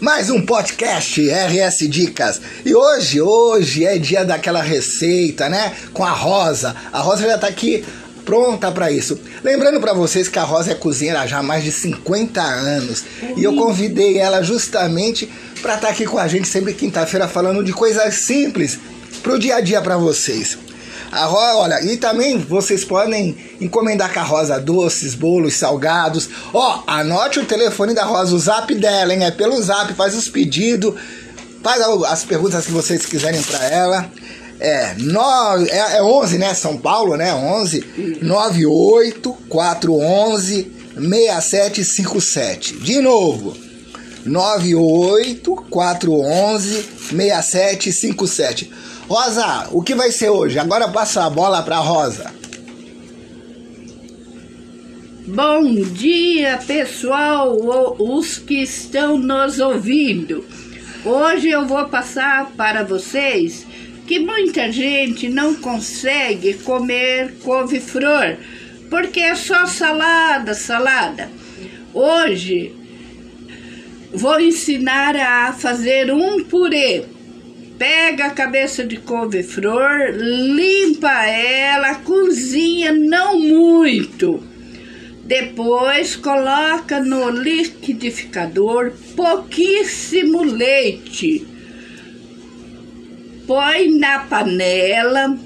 Mais um podcast RS Dicas. E hoje, hoje é dia daquela receita, né? Com a Rosa. A Rosa já tá aqui pronta para isso. Lembrando para vocês que a Rosa é cozinheira já há mais de 50 anos. E eu convidei ela justamente para estar tá aqui com a gente sempre quinta-feira falando de coisas simples pro dia a dia para vocês. A Rosa, olha, e também vocês podem encomendar com a Rosa doces, bolos, salgados. Ó, anote o telefone da Rosa, o zap dela, hein? É pelo zap, faz os pedidos, faz as perguntas que vocês quiserem para ela. É, no, é, é 11, né? São Paulo, né? 11 98 411 6757. De novo. 98 411 6757. Rosa, o que vai ser hoje? Agora passa a bola para Rosa. Bom dia, pessoal, os que estão nos ouvindo. Hoje eu vou passar para vocês que muita gente não consegue comer couve-flor porque é só salada, salada. Hoje vou ensinar a fazer um purê Pega a cabeça de couve-flor, limpa ela, cozinha não muito. Depois coloca no liquidificador pouquíssimo leite. Põe na panela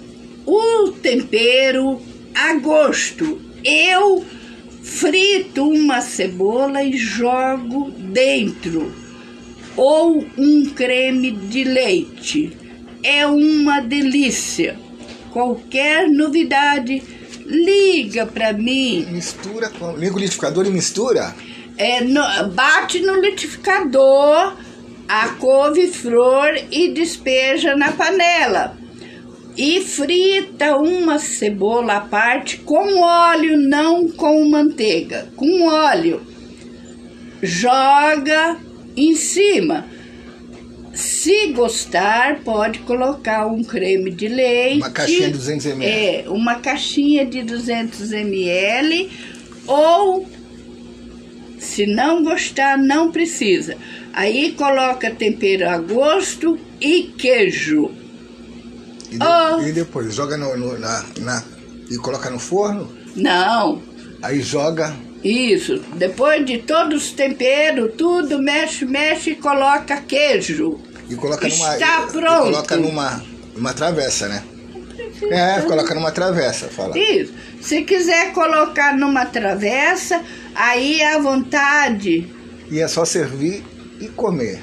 o tempero a gosto. Eu frito uma cebola e jogo dentro ou um creme de leite. É uma delícia. Qualquer novidade, liga para mim. Mistura com. Liga o liquidificador e mistura? É, no, bate no liquidificador a couve-flor e despeja na panela. E frita uma cebola à parte com óleo, não com manteiga, com óleo. Joga em cima. Se gostar, pode colocar um creme de leite. Uma caixinha de 200 ml. É, uma caixinha de 200 ml. Ou, se não gostar, não precisa. Aí coloca tempero a gosto e queijo. E, de, oh. e depois, joga no, no, na, na, e coloca no forno? Não. Aí joga isso. Depois de todos os temperos, tudo, mexe, mexe e coloca queijo. E coloca Está numa, pronto. E coloca numa, numa travessa, né? É, coloca numa travessa, fala. Isso. Se quiser colocar numa travessa, aí é à vontade. E é só servir e comer.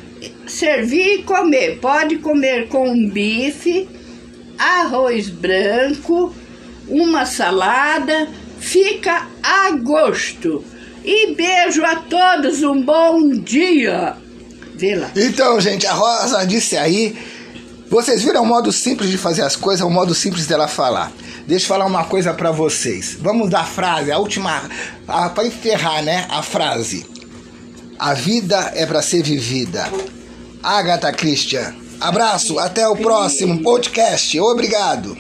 Servir e comer. Pode comer com bife, arroz branco, uma salada fica a gosto. E beijo a todos, um bom dia. Vê lá. Então, gente, a Rosa disse aí. Vocês viram o modo simples de fazer as coisas, o modo simples dela falar. Deixa eu falar uma coisa para vocês. Vamos dar a frase, a última, para encerrar, né? A frase. A vida é para ser vivida. Agatha Christian. Abraço, até o próximo podcast. Obrigado.